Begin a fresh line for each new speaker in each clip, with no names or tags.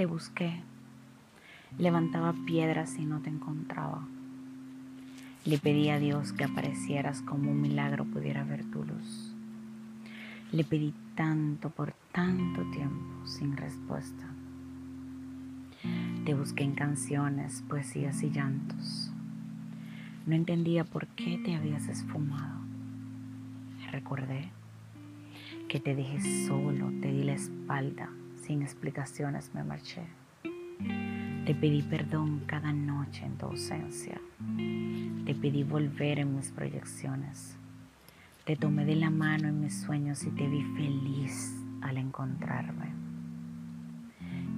Te busqué. Levantaba piedras y no te encontraba. Le pedí a Dios que aparecieras como un milagro pudiera ver tu luz. Le pedí tanto por tanto tiempo sin respuesta. Te busqué en canciones, poesías y llantos. No entendía por qué te habías esfumado. Recordé que te dejé solo, te di la espalda, sin explicaciones me marché. Te pedí perdón cada noche en tu ausencia. Te pedí volver en mis proyecciones. Te tomé de la mano en mis sueños y te vi feliz al encontrarme.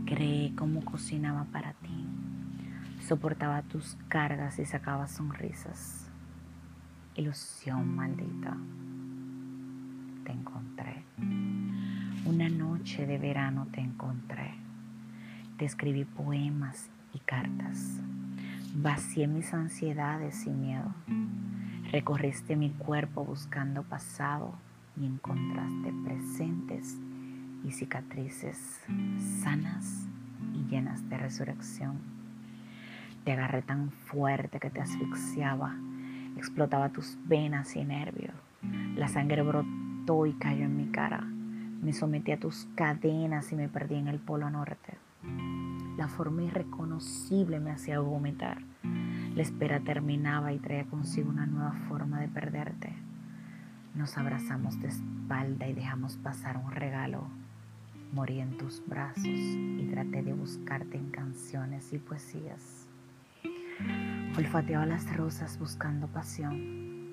Creé cómo cocinaba para ti. Soportaba tus cargas y sacaba sonrisas. Ilusión maldita. Una noche de verano te encontré. Te escribí poemas y cartas. Vacié mis ansiedades y miedo. Recorriste mi cuerpo buscando pasado y encontraste presentes y cicatrices sanas y llenas de resurrección. Te agarré tan fuerte que te asfixiaba, explotaba tus venas y nervios. La sangre brotó y cayó en mi cara. Me sometí a tus cadenas y me perdí en el polo norte. La forma irreconocible me hacía vomitar. La espera terminaba y traía consigo una nueva forma de perderte. Nos abrazamos de espalda y dejamos pasar un regalo. Morí en tus brazos y traté de buscarte en canciones y poesías. Olfateaba las rosas buscando pasión.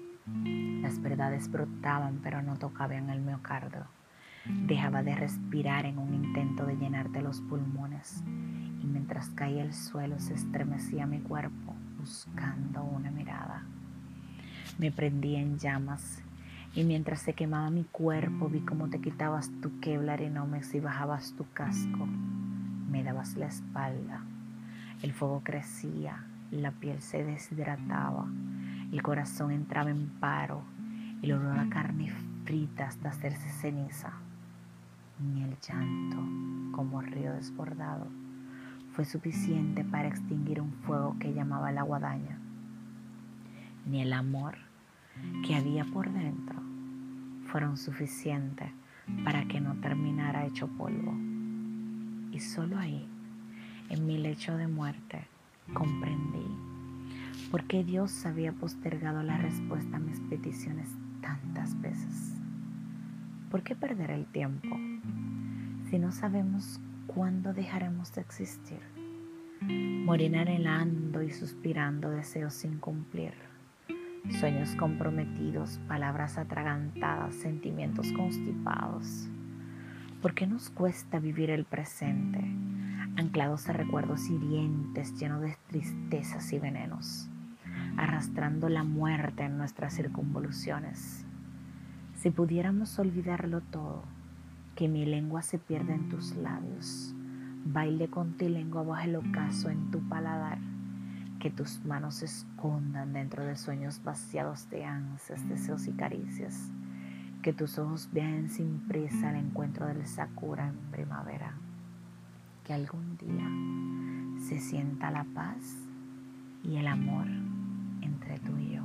Las verdades brotaban pero no tocaban el miocardio. Dejaba de respirar en un intento de llenarte los pulmones y mientras caía el suelo se estremecía mi cuerpo buscando una mirada. Me prendí en llamas y mientras se quemaba mi cuerpo vi cómo te quitabas tu Kevlar Nomex y bajabas tu casco. Me dabas la espalda. El fuego crecía, la piel se deshidrataba, el corazón entraba en paro, el olor a carne frita hasta hacerse ceniza ni el llanto, como río desbordado, fue suficiente para extinguir un fuego que llamaba la guadaña, ni el amor que había por dentro fueron suficientes para que no terminara hecho polvo. Y solo ahí, en mi lecho de muerte, comprendí por qué Dios había postergado la respuesta a mis peticiones tantas veces. ¿Por qué perder el tiempo si no sabemos cuándo dejaremos de existir? Morir anhelando y suspirando deseos sin cumplir, sueños comprometidos, palabras atragantadas, sentimientos constipados. ¿Por qué nos cuesta vivir el presente, anclados a recuerdos hirientes, llenos de tristezas y venenos, arrastrando la muerte en nuestras circunvoluciones? Si pudiéramos olvidarlo todo, que mi lengua se pierda en tus labios, baile con tu lengua bajo el ocaso en tu paladar, que tus manos se escondan dentro de sueños vaciados de ansias, deseos y caricias, que tus ojos viajen sin prisa al encuentro del sakura en primavera, que algún día se sienta la paz y el amor entre tú y yo.